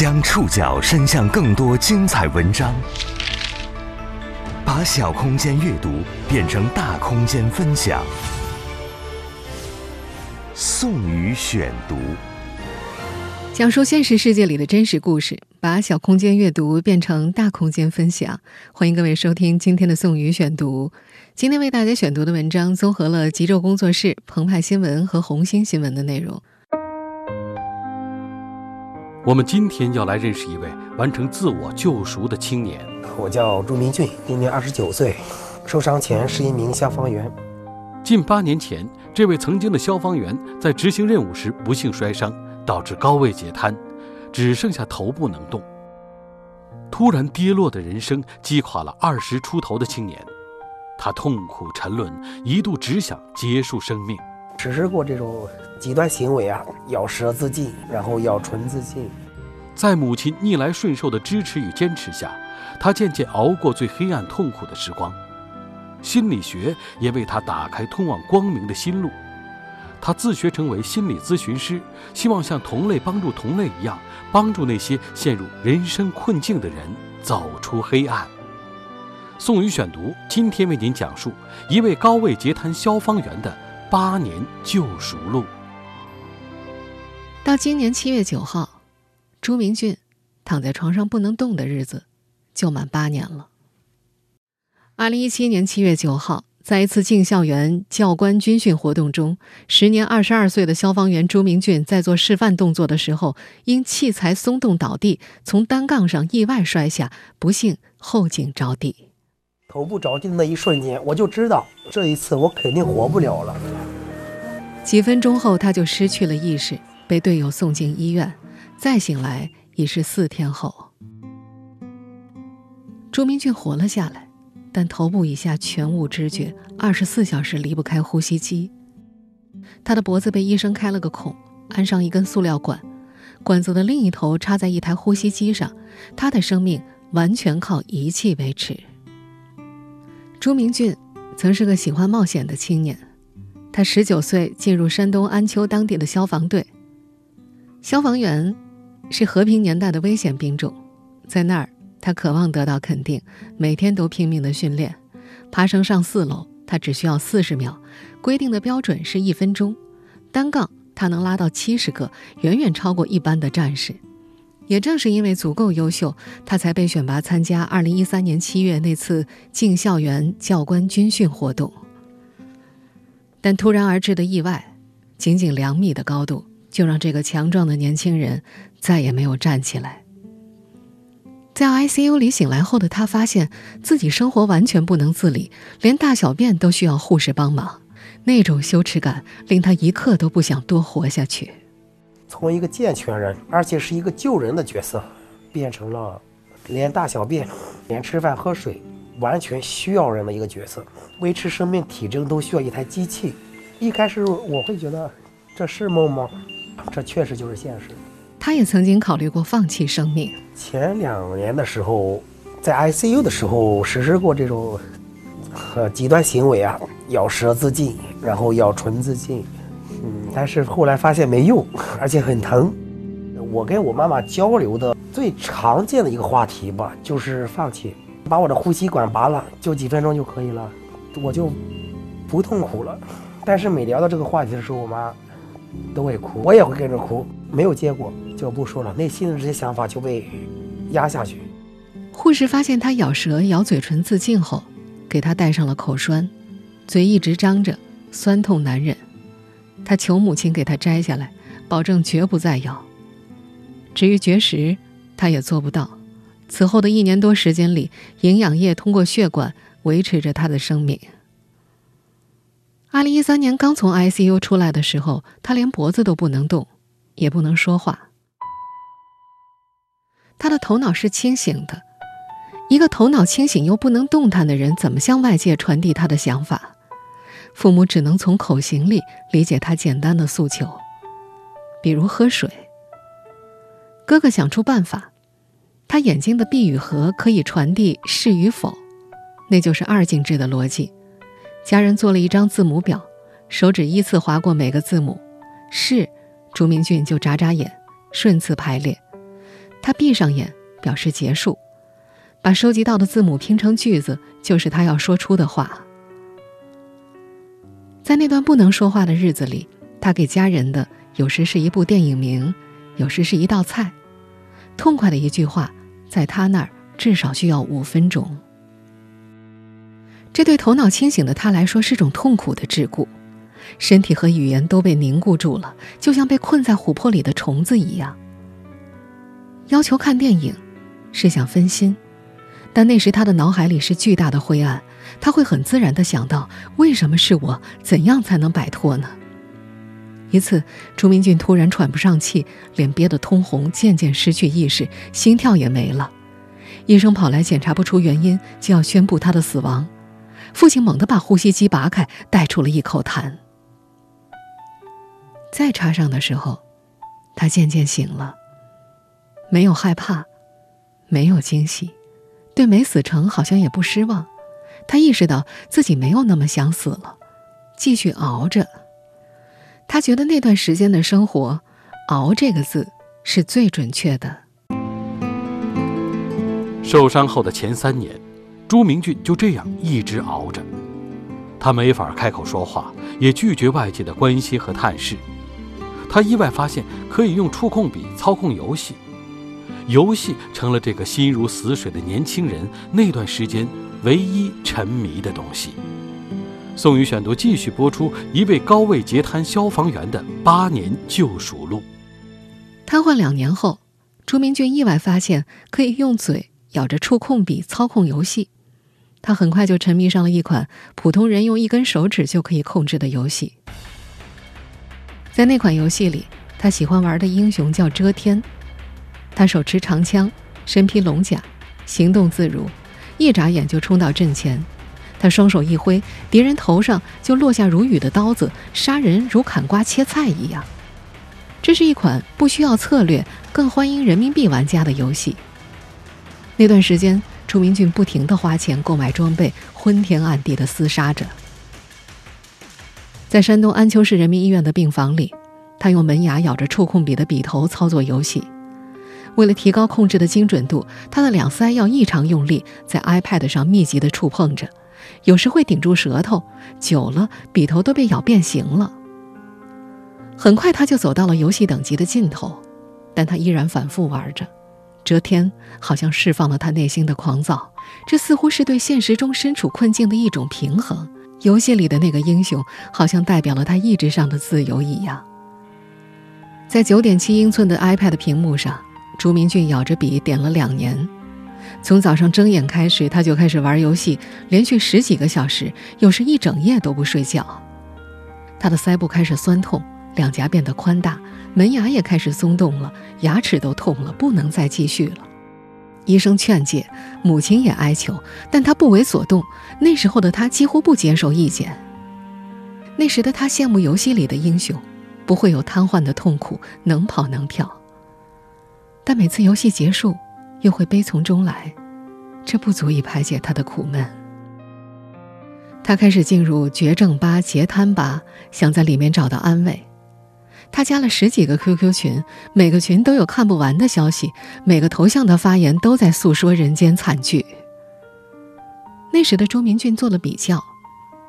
将触角伸向更多精彩文章，把小空间阅读变成大空间分享。宋宇选读，讲述现实世界里的真实故事，把小空间阅读变成大空间分享。欢迎各位收听今天的宋宇选读。今天为大家选读的文章综合了极昼工作室、澎湃新闻和红星新闻的内容。我们今天要来认识一位完成自我救赎的青年。我叫朱明俊，今年二十九岁，受伤前是一名消防员。近八年前，这位曾经的消防员在执行任务时不幸摔伤，导致高位截瘫，只剩下头部能动。突然跌落的人生击垮了二十出头的青年，他痛苦沉沦，一度只想结束生命。实施过这种极端行为啊，咬舌自尽，然后咬唇自尽。在母亲逆来顺受的支持与坚持下，他渐渐熬过最黑暗痛苦的时光。心理学也为他打开通往光明的新路。他自学成为心理咨询师，希望像同类帮助同类一样，帮助那些陷入人生困境的人走出黑暗。宋宇选读今天为您讲述一位高位截瘫消防员的。八年救赎路。到今年七月九号，朱明俊躺在床上不能动的日子就满八年了。二零一七年七月九号，在一次进校园教官军训活动中，时年二十二岁的消防员朱明俊在做示范动作的时候，因器材松动倒地，从单杠上意外摔下，不幸后颈着地。头部着地的那一瞬间，我就知道这一次我肯定活不了了。几分钟后，他就失去了意识，被队友送进医院。再醒来已是四天后。朱明俊活了下来，但头部以下全无知觉，二十四小时离不开呼吸机。他的脖子被医生开了个孔，安上一根塑料管，管子的另一头插在一台呼吸机上。他的生命完全靠仪器维持。朱明俊曾是个喜欢冒险的青年，他十九岁进入山东安丘当地的消防队。消防员是和平年代的危险兵种，在那儿他渴望得到肯定，每天都拼命的训练。爬升上四楼，他只需要四十秒，规定的标准是一分钟。单杠他能拉到七十个，远远超过一般的战士。也正是因为足够优秀，他才被选拔参加2013年7月那次进校园教官军训活动。但突然而至的意外，仅仅两米的高度，就让这个强壮的年轻人再也没有站起来。在 ICU 里醒来后的他，发现自己生活完全不能自理，连大小便都需要护士帮忙。那种羞耻感令他一刻都不想多活下去。从一个健全人，而且是一个救人的角色，变成了连大小便、连吃饭喝水完全需要人的一个角色，维持生命体征都需要一台机器。一开始我会觉得这是梦吗？这确实就是现实。他也曾经考虑过放弃生命。前两年的时候，在 ICU 的时候实施过这种呃极端行为啊，咬舌自尽，然后咬唇自尽。嗯，但是后来发现没用，而且很疼。我跟我妈妈交流的最常见的一个话题吧，就是放弃，把我的呼吸管拔了，就几分钟就可以了，我就不痛苦了。但是每聊到这个话题的时候，我妈都会哭，我也会跟着哭。没有结果就不说了，内心的这些想法就被压下去。护士发现他咬舌、咬嘴唇自尽后，给他戴上了口栓，嘴一直张着，酸痛难忍。他求母亲给他摘下来，保证绝不再咬。至于绝食，他也做不到。此后的一年多时间里，营养液通过血管维持着他的生命。二零一三年刚从 ICU 出来的时候，他连脖子都不能动，也不能说话。他的头脑是清醒的，一个头脑清醒又不能动弹的人，怎么向外界传递他的想法？父母只能从口型里理解他简单的诉求，比如喝水。哥哥想出办法，他眼睛的闭与合可以传递是与否，那就是二进制的逻辑。家人做了一张字母表，手指依次划过每个字母，是，朱明俊就眨眨眼，顺次排列。他闭上眼表示结束，把收集到的字母拼成句子，就是他要说出的话。在那段不能说话的日子里，他给家人的有时是一部电影名，有时是一道菜。痛快的一句话，在他那儿至少需要五分钟。这对头脑清醒的他来说是种痛苦的桎梏，身体和语言都被凝固住了，就像被困在琥珀里的虫子一样。要求看电影，是想分心，但那时他的脑海里是巨大的灰暗，他会很自然的想到：为什么是我？怎样才能摆脱呢？一次，朱明俊突然喘不上气，脸憋得通红，渐渐失去意识，心跳也没了。医生跑来检查不出原因，就要宣布他的死亡。父亲猛地把呼吸机拔开，带出了一口痰。再插上的时候，他渐渐醒了。没有害怕，没有惊喜，对没死成好像也不失望。他意识到自己没有那么想死了，继续熬着。他觉得那段时间的生活，“熬”这个字是最准确的。受伤后的前三年，朱明俊就这样一直熬着。他没法开口说话，也拒绝外界的关心和探视。他意外发现可以用触控笔操控游戏，游戏成了这个心如死水的年轻人那段时间唯一沉迷的东西。宋宇选读继续播出一位高位截瘫消防员的八年救赎录。瘫痪两年后，朱明俊意外发现可以用嘴咬着触控笔操控游戏。他很快就沉迷上了一款普通人用一根手指就可以控制的游戏。在那款游戏里，他喜欢玩的英雄叫遮天。他手持长枪，身披龙甲，行动自如，一眨眼就冲到阵前。他双手一挥，敌人头上就落下如雨的刀子，杀人如砍瓜切菜一样。这是一款不需要策略、更欢迎人民币玩家的游戏。那段时间，朱明俊不停地花钱购买装备，昏天暗地地厮杀着。在山东安丘市人民医院的病房里，他用门牙咬着触控笔的笔头操作游戏。为了提高控制的精准度，他的两腮要异常用力，在 iPad 上密集地触碰着。有时会顶住舌头，久了笔头都被咬变形了。很快他就走到了游戏等级的尽头，但他依然反复玩着。遮天好像释放了他内心的狂躁，这似乎是对现实中身处困境的一种平衡。游戏里的那个英雄好像代表了他意志上的自由一样。在九点七英寸的 iPad 屏幕上，朱明俊咬着笔点了两年。从早上睁眼开始，他就开始玩游戏，连续十几个小时，有时一整夜都不睡觉。他的腮部开始酸痛，两颊变得宽大，门牙也开始松动了，牙齿都痛了，不能再继续了。医生劝诫，母亲也哀求，但他不为所动。那时候的他几乎不接受意见。那时的他羡慕游戏里的英雄，不会有瘫痪的痛苦，能跑能跳。但每次游戏结束，又会悲从中来，这不足以排解他的苦闷。他开始进入绝症吧、截瘫吧，想在里面找到安慰。他加了十几个 QQ 群，每个群都有看不完的消息，每个头像的发言都在诉说人间惨剧。那时的周明俊做了比较，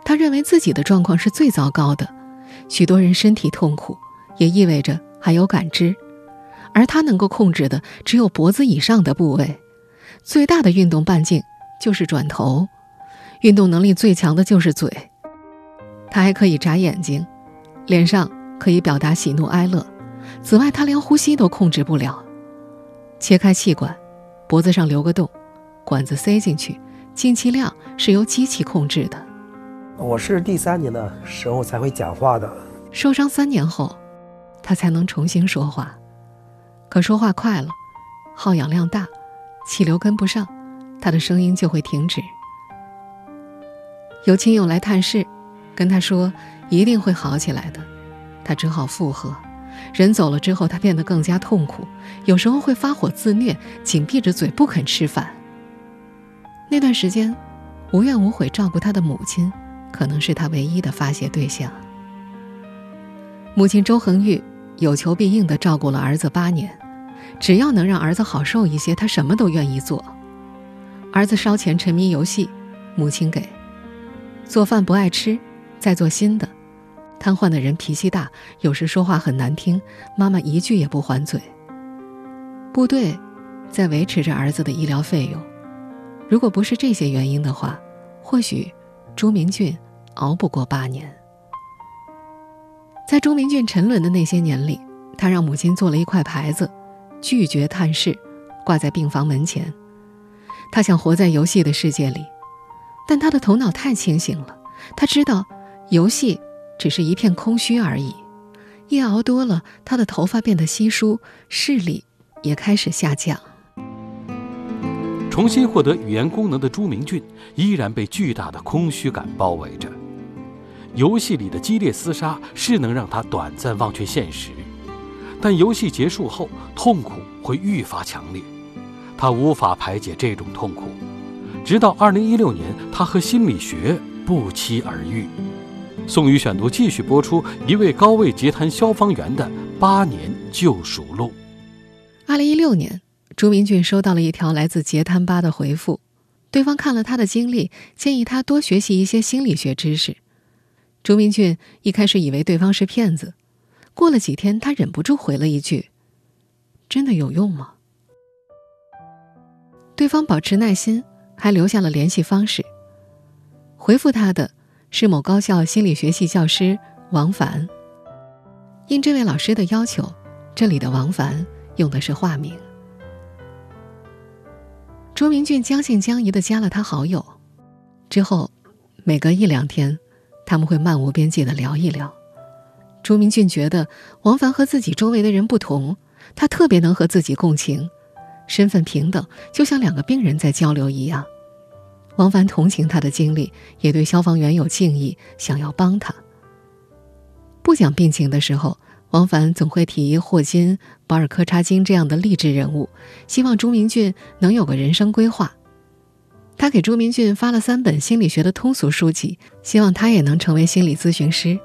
他认为自己的状况是最糟糕的，许多人身体痛苦，也意味着还有感知。而他能够控制的只有脖子以上的部位，最大的运动半径就是转头，运动能力最强的就是嘴。他还可以眨眼睛，脸上可以表达喜怒哀乐。此外，他连呼吸都控制不了。切开气管，脖子上留个洞，管子塞进去，进气量是由机器控制的。我是第三年的时候才会讲话的，受伤三年后，他才能重新说话。可说话快了，耗氧量大，气流跟不上，他的声音就会停止。有亲友来探视，跟他说一定会好起来的，他只好附和。人走了之后，他变得更加痛苦，有时候会发火自虐，紧闭着嘴不肯吃饭。那段时间，无怨无悔照顾他的母亲，可能是他唯一的发泄对象。母亲周恒玉有求必应地照顾了儿子八年。只要能让儿子好受一些，他什么都愿意做。儿子烧钱沉迷游戏，母亲给；做饭不爱吃，再做新的。瘫痪的人脾气大，有时说话很难听，妈妈一句也不还嘴。部队在维持着儿子的医疗费用，如果不是这些原因的话，或许朱明俊熬不过八年。在朱明俊沉沦的那些年里，他让母亲做了一块牌子，拒绝探视，挂在病房门前。他想活在游戏的世界里，但他的头脑太清醒了，他知道游戏。只是一片空虚而已。夜熬多了，他的头发变得稀疏，视力也开始下降。重新获得语言功能的朱明俊，依然被巨大的空虚感包围着。游戏里的激烈厮杀是能让他短暂忘却现实，但游戏结束后，痛苦会愈发强烈。他无法排解这种痛苦，直到2016年，他和心理学不期而遇。宋宇选读继续播出一位高位截瘫消防员的八年救赎录。二零一六年，朱明俊收到了一条来自截瘫吧的回复，对方看了他的经历，建议他多学习一些心理学知识。朱明俊一开始以为对方是骗子，过了几天，他忍不住回了一句：“真的有用吗？”对方保持耐心，还留下了联系方式。回复他的。是某高校心理学系教师王凡。应这位老师的要求，这里的王凡用的是化名。朱明俊将信将疑的加了他好友，之后，每隔一两天，他们会漫无边际的聊一聊。朱明俊觉得王凡和自己周围的人不同，他特别能和自己共情，身份平等，就像两个病人在交流一样。王凡同情他的经历，也对消防员有敬意，想要帮他。不讲病情的时候，王凡总会提霍金、保尔柯察金这样的励志人物，希望朱明俊能有个人生规划。他给朱明俊发了三本心理学的通俗书籍，希望他也能成为心理咨询师。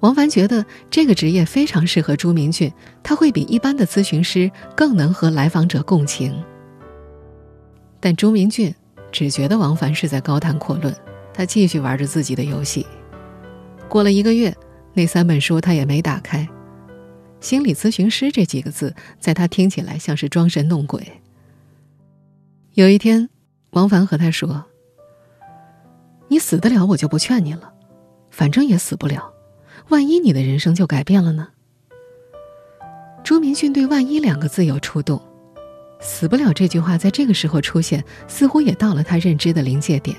王凡觉得这个职业非常适合朱明俊，他会比一般的咨询师更能和来访者共情。但朱明俊。只觉得王凡是在高谈阔论，他继续玩着自己的游戏。过了一个月，那三本书他也没打开。心理咨询师这几个字，在他听起来像是装神弄鬼。有一天，王凡和他说：“你死得了，我就不劝你了，反正也死不了。万一你的人生就改变了呢？”朱明俊对“万一”两个字有触动。死不了这句话在这个时候出现，似乎也到了他认知的临界点。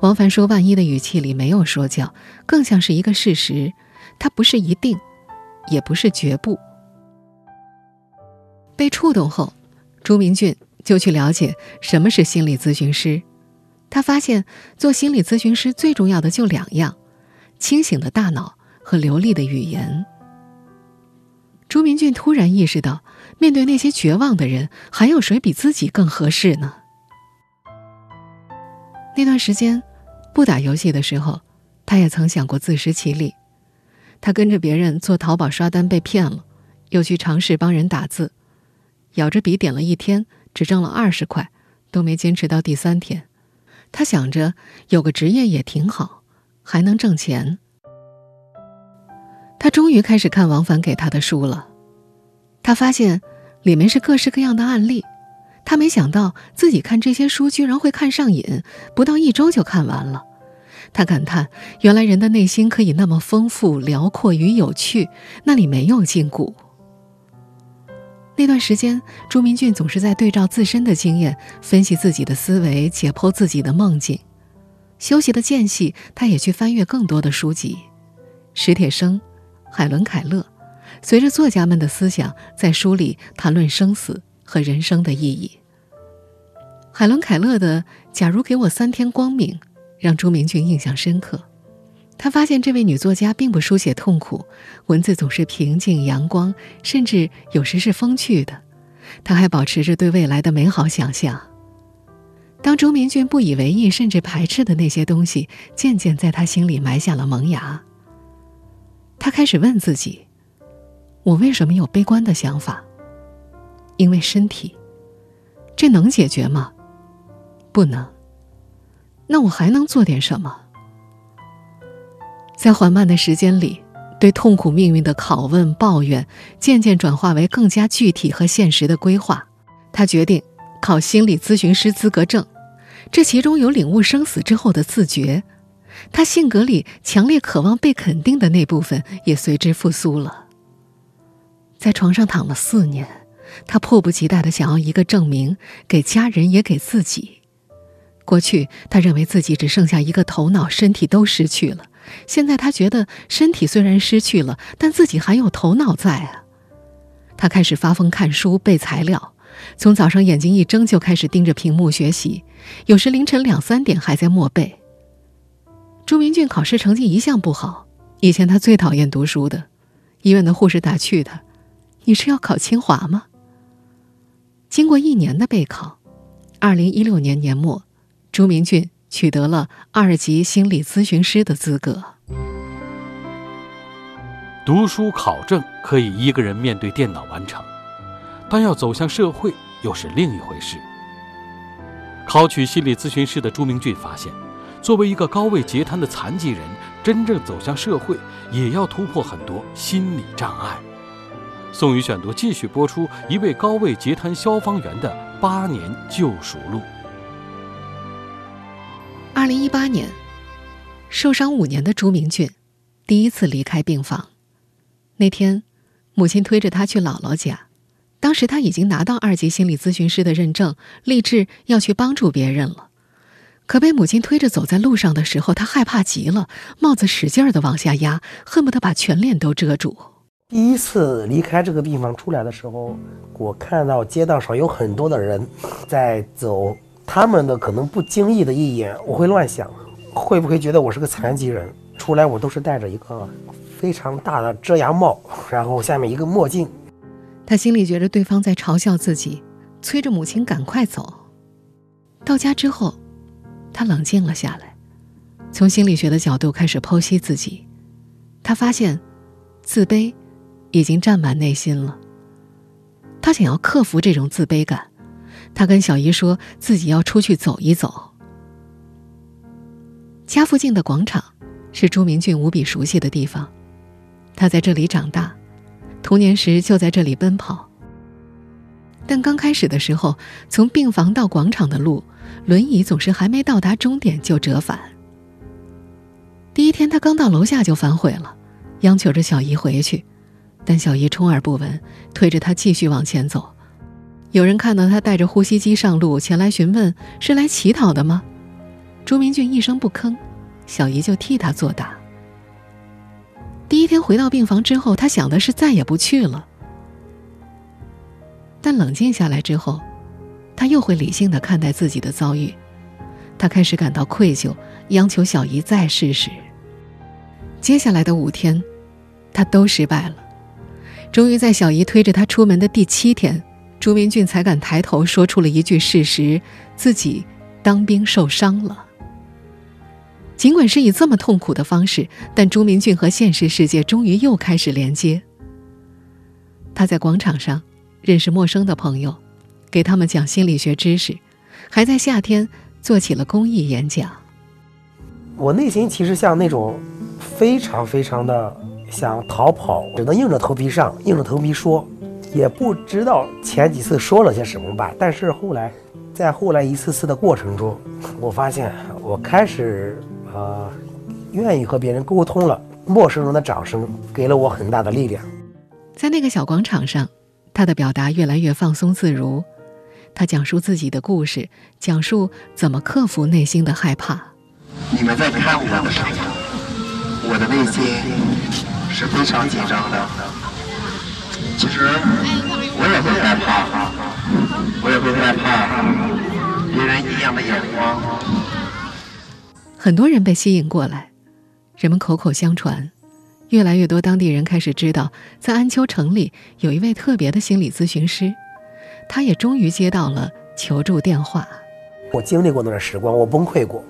王凡说“万一”的语气里没有说教，更像是一个事实，它不是一定，也不是绝不。被触动后，朱明俊就去了解什么是心理咨询师。他发现做心理咨询师最重要的就两样：清醒的大脑和流利的语言。朱明俊突然意识到。面对那些绝望的人，还有谁比自己更合适呢？那段时间，不打游戏的时候，他也曾想过自食其力。他跟着别人做淘宝刷单被骗了，又去尝试帮人打字，咬着笔点了一天，只挣了二十块，都没坚持到第三天。他想着有个职业也挺好，还能挣钱。他终于开始看王凡给他的书了。他发现，里面是各式各样的案例。他没想到自己看这些书居然会看上瘾，不到一周就看完了。他感叹：原来人的内心可以那么丰富、辽阔与有趣，那里没有禁锢。那段时间，朱明俊总是在对照自身的经验，分析自己的思维，解剖自己的梦境。休息的间隙，他也去翻阅更多的书籍，史铁生、海伦·凯勒。随着作家们的思想在书里谈论生死和人生的意义，海伦·凯勒的《假如给我三天光明》让朱明俊印象深刻。他发现这位女作家并不书写痛苦，文字总是平静阳光，甚至有时是风趣的。他还保持着对未来的美好想象。当朱明俊不以为意甚至排斥的那些东西渐渐在他心里埋下了萌芽，他开始问自己。我为什么有悲观的想法？因为身体。这能解决吗？不能。那我还能做点什么？在缓慢的时间里，对痛苦命运的拷问、抱怨，渐渐转化为更加具体和现实的规划。他决定考心理咨询师资格证，这其中有领悟生死之后的自觉。他性格里强烈渴望被肯定的那部分也随之复苏了。在床上躺了四年，他迫不及待的想要一个证明，给家人也给自己。过去，他认为自己只剩下一个头脑，身体都失去了。现在，他觉得身体虽然失去了，但自己还有头脑在啊。他开始发疯看书、背材料，从早上眼睛一睁就开始盯着屏幕学习，有时凌晨两三点还在默背。朱明俊考试成绩一向不好，以前他最讨厌读书的。医院的护士打趣他：“你是要考清华吗？”经过一年的备考，二零一六年年末。朱明俊取得了二级心理咨询师的资格。读书考证可以一个人面对电脑完成，但要走向社会又是另一回事。考取心理咨询师的朱明俊发现，作为一个高位截瘫的残疾人，真正走向社会，也要突破很多心理障碍。宋宇选读继续播出一位高位截瘫消防员的八年救赎路。二零一八年，受伤五年的朱明俊第一次离开病房。那天，母亲推着他去姥姥家。当时他已经拿到二级心理咨询师的认证，立志要去帮助别人了。可被母亲推着走在路上的时候，他害怕极了，帽子使劲的往下压，恨不得把全脸都遮住。第一次离开这个地方出来的时候，我看到街道上有很多的人在走。他们的可能不经意的一眼，我会乱想，会不会觉得我是个残疾人？出来我都是戴着一个非常大的遮阳帽，然后下面一个墨镜。他心里觉得对方在嘲笑自己，催着母亲赶快走。到家之后，他冷静了下来，从心理学的角度开始剖析自己。他发现，自卑已经占满内心了。他想要克服这种自卑感。他跟小姨说自己要出去走一走。家附近的广场是朱明俊无比熟悉的地方，他在这里长大，童年时就在这里奔跑。但刚开始的时候，从病房到广场的路，轮椅总是还没到达终点就折返。第一天，他刚到楼下就反悔了，央求着小姨回去，但小姨充耳不闻，推着他继续往前走。有人看到他带着呼吸机上路，前来询问是来乞讨的吗？朱明俊一声不吭，小姨就替他作答。第一天回到病房之后，他想的是再也不去了。但冷静下来之后，他又会理性的看待自己的遭遇，他开始感到愧疚，央求小姨再试试。接下来的五天，他都失败了。终于在小姨推着他出门的第七天。朱明俊才敢抬头说出了一句事实：自己当兵受伤了。尽管是以这么痛苦的方式，但朱明俊和现实世界终于又开始连接。他在广场上认识陌生的朋友，给他们讲心理学知识，还在夏天做起了公益演讲。我内心其实像那种非常非常的想逃跑，只能硬着头皮上，硬着头皮说。也不知道前几次说了些什么吧，但是后来，在后来一次次的过程中，我发现我开始呃，愿意和别人沟通了。陌生人的掌声给了我很大的力量。在那个小广场上，他的表达越来越放松自如。他讲述自己的故事，讲述怎么克服内心的害怕。你们在看我的时候，我的内心是非常紧张的。其实我也会害怕，我也会害怕别人异样的眼光。很多人被吸引过来，人们口口相传，越来越多当地人开始知道，在安丘城里有一位特别的心理咨询师，他也终于接到了求助电话。我经历过那段时光，我崩溃过，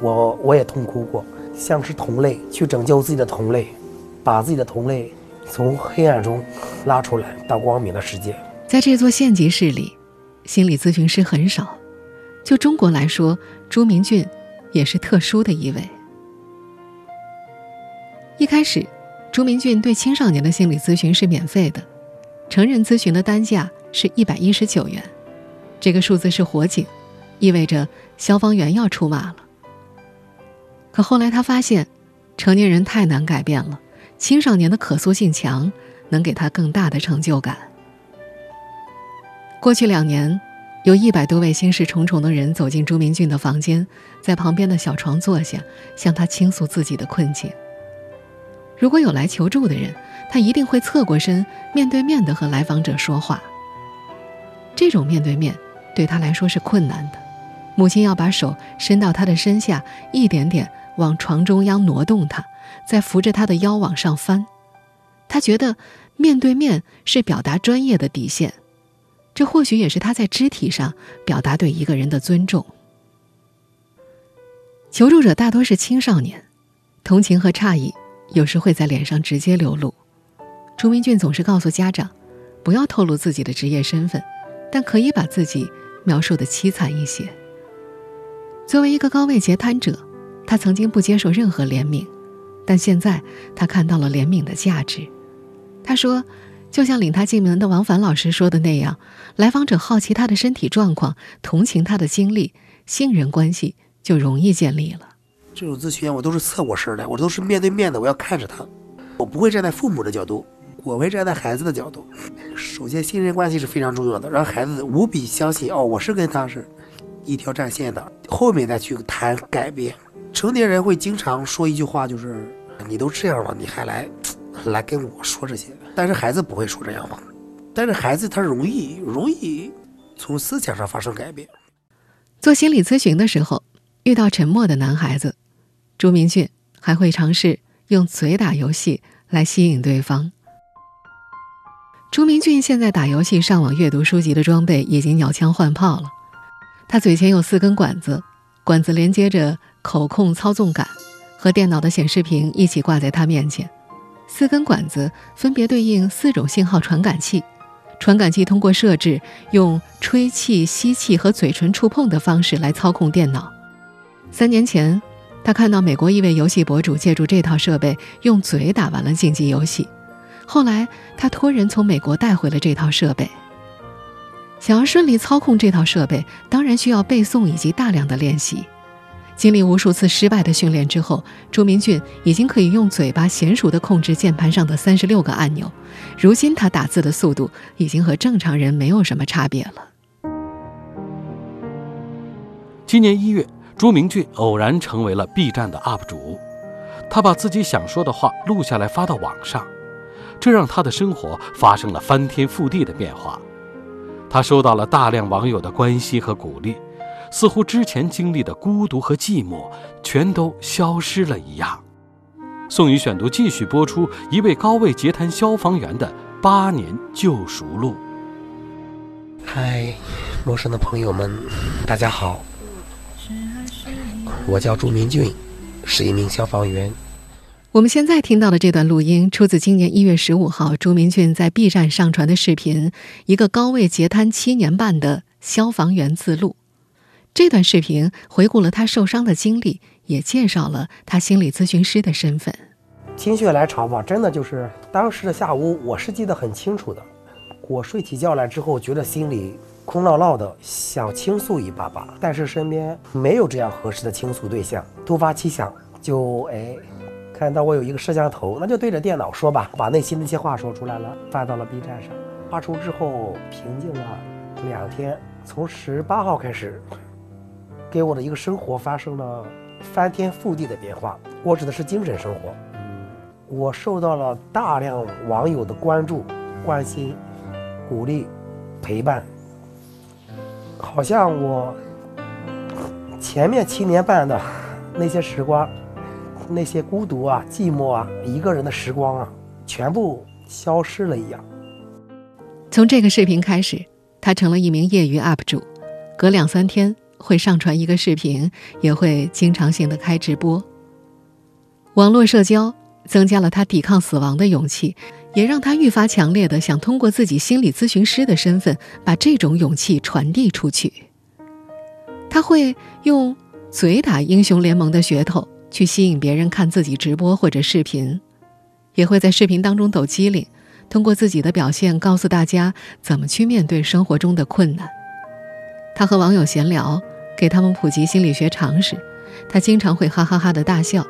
我我也痛哭过，像是同类去拯救自己的同类，把自己的同类。从黑暗中拉出来到光明的世界。在这座县级市里，心理咨询师很少。就中国来说，朱明俊也是特殊的一位。一开始，朱明俊对青少年的心理咨询是免费的，成人咨询的单价是一百一十九元，这个数字是火警，意味着消防员要出马了。可后来他发现，成年人太难改变了，青少年的可塑性强，能给他更大的成就感。过去两年，有一百多位心事重重的人走进朱明俊的房间，在旁边的小床坐下，向他倾诉自己的困境。如果有来求助的人，他一定会侧过身，面对面的和来访者说话。这种面对面对他来说是困难的，母亲要把手伸到他的身下，一点点往床中央挪动他，再扶着他的腰往上翻。他觉得面对面是表达专业的底线。这或许也是他在肢体上表达对一个人的尊重。求助者大多是青少年，同情和诧异有时会在脸上直接流露。朱明俊总是告诉家长，不要透露自己的职业身份，但可以把自己描述的凄惨一些。作为一个高位截瘫者，他曾经不接受任何怜悯，但现在他看到了怜悯的价值。他说。就像领他进门的王凡老师说的那样，来访者好奇他的身体状况，同情他的经历，信任关系就容易建立了。这种咨询我都是侧过身的，我都是面对面的，我要看着他，我不会站在父母的角度，我会站在孩子的角度。首先，信任关系是非常重要的，让孩子无比相信哦，我是跟他是一条战线的。后面再去谈改变。成年人会经常说一句话，就是你都这样了，你还来来跟我说这些。但是孩子不会说这样话，但是孩子他容易容易从思想上发生改变。做心理咨询的时候，遇到沉默的男孩子，朱明俊还会尝试用嘴打游戏来吸引对方。朱明俊现在打游戏、上网阅读书籍的装备已经鸟枪换炮了，他嘴前有四根管子，管子连接着口控操纵杆，和电脑的显示屏一起挂在他面前。四根管子分别对应四种信号传感器，传感器通过设置用吹气、吸气和嘴唇触碰的方式来操控电脑。三年前，他看到美国一位游戏博主借助这套设备用嘴打完了竞技游戏，后来他托人从美国带回了这套设备。想要顺利操控这套设备，当然需要背诵以及大量的练习。经历无数次失败的训练之后，朱明俊已经可以用嘴巴娴熟地控制键盘上的三十六个按钮。如今他打字的速度已经和正常人没有什么差别了。今年一月，朱明俊偶然成为了 B 站的 UP 主，他把自己想说的话录下来发到网上，这让他的生活发生了翻天覆地的变化。他收到了大量网友的关心和鼓励。似乎之前经历的孤独和寂寞全都消失了一样。宋宇选读继续播出一位高位截瘫消防员的八年救赎录。嗨，陌生的朋友们，大家好，我叫朱明俊，是一名消防员。我们现在听到的这段录音出自今年一月十五号朱明俊在 B 站上传的视频，一个高位截瘫七年半的消防员自录。这段视频回顾了他受伤的经历，也介绍了他心理咨询师的身份。心血来潮吧，真的就是当时的下午，我是记得很清楚的。我睡起觉来之后，觉得心里空落落的，想倾诉一把把，但是身边没有这样合适的倾诉对象。突发奇想，就哎，看到我有一个摄像头，那就对着电脑说吧，把内心那些话说出来了，发到了 B 站上。发出之后，平静了两天，从十八号开始。给我的一个生活发生了翻天覆地的变化。我指的是精神生活。我受到了大量网友的关注、关心、鼓励、陪伴。好像我前面七年半的那些时光，那些孤独啊、寂寞啊、一个人的时光啊，全部消失了一样。从这个视频开始，他成了一名业余 UP 主，隔两三天。会上传一个视频，也会经常性的开直播。网络社交增加了他抵抗死亡的勇气，也让他愈发强烈的想通过自己心理咨询师的身份，把这种勇气传递出去。他会用嘴打英雄联盟的噱头去吸引别人看自己直播或者视频，也会在视频当中抖机灵，通过自己的表现告诉大家怎么去面对生活中的困难。他和网友闲聊，给他们普及心理学常识。他经常会哈哈哈的大笑。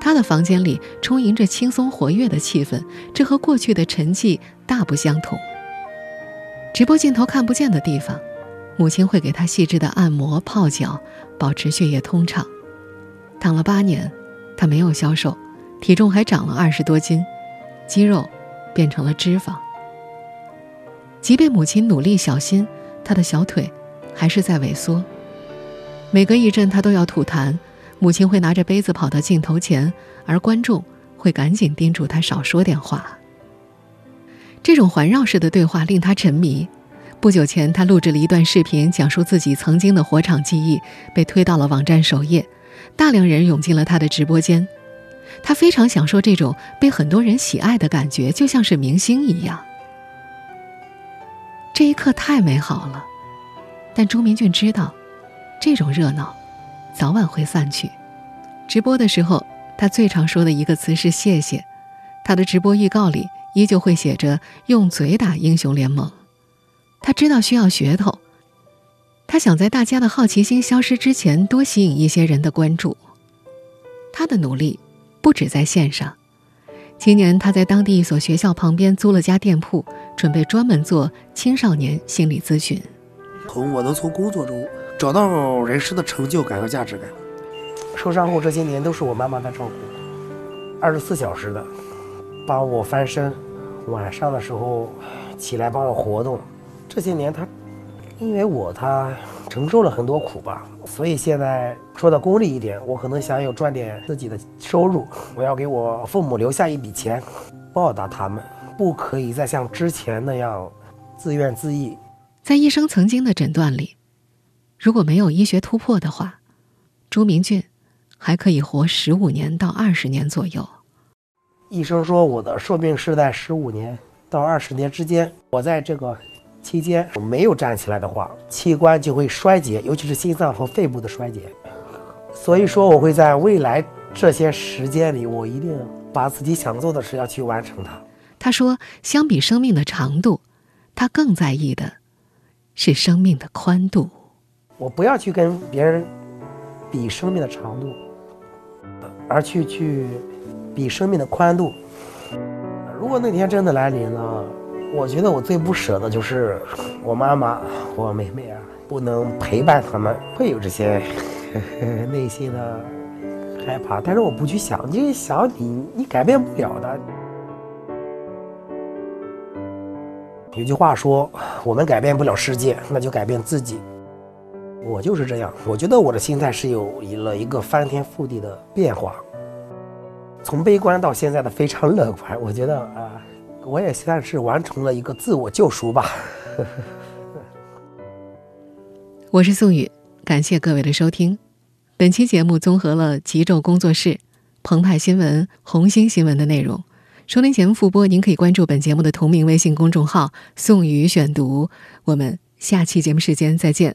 他的房间里充盈着轻松活跃的气氛，这和过去的沉寂大不相同。直播镜头看不见的地方，母亲会给他细致的按摩、泡脚，保持血液通畅。躺了八年，他没有消瘦，体重还长了二十多斤，肌肉变成了脂肪。即便母亲努力小心，他的小腿还是在萎缩。每隔一阵，他都要吐痰。母亲会拿着杯子跑到镜头前，而观众会赶紧叮嘱他少说点话。这种环绕式的对话令他沉迷。不久前，他录制了一段视频，讲述自己曾经的火场记忆，被推到了网站首页，大量人涌进了他的直播间。他非常享受这种被很多人喜爱的感觉，就像是明星一样。这一刻太美好了，但朱明俊知道，这种热闹。早晚会散去。直播的时候，他最常说的一个词是“谢谢”。他的直播预告里依旧会写着“用嘴打英雄联盟”。他知道需要噱头，他想在大家的好奇心消失之前多吸引一些人的关注。他的努力不止在线上。今年，他在当地一所学校旁边租了家店铺，准备专门做青少年心理咨询。从我能从工作中。找到人生的成就感和价值感。受伤后这些年都是我妈妈在照顾，二十四小时的，帮我翻身，晚上的时候起来帮我活动。这些年她，因为我他承受了很多苦吧，所以现在说的功利一点，我可能想有赚点自己的收入，我要给我父母留下一笔钱，报答他们，不可以再像之前那样自怨自艾。在医生曾经的诊断里。如果没有医学突破的话，朱明俊还可以活十五年到二十年左右。医生说我的寿命是在十五年到二十年之间。我在这个期间没有站起来的话，器官就会衰竭，尤其是心脏和肺部的衰竭。所以说，我会在未来这些时间里，我一定把自己想做的事要去完成它。他说，相比生命的长度，他更在意的是生命的宽度。我不要去跟别人比生命的长度，而去去比生命的宽度。如果那天真的来临了，我觉得我最不舍的就是我妈妈、我妹妹啊，不能陪伴他们，会有这些 内心的害怕。但是我不去想，你想你你改变不了的。有句话说，我们改变不了世界，那就改变自己。我就是这样，我觉得我的心态是有了一个翻天覆地的变化，从悲观到现在的非常乐观。我觉得啊，我也算是完成了一个自我救赎吧。我是宋宇，感谢各位的收听。本期节目综合了极昼工作室、澎湃新闻、红星新闻的内容。收听节目复播，您可以关注本节目的同名微信公众号“宋宇选读”。我们下期节目时间再见。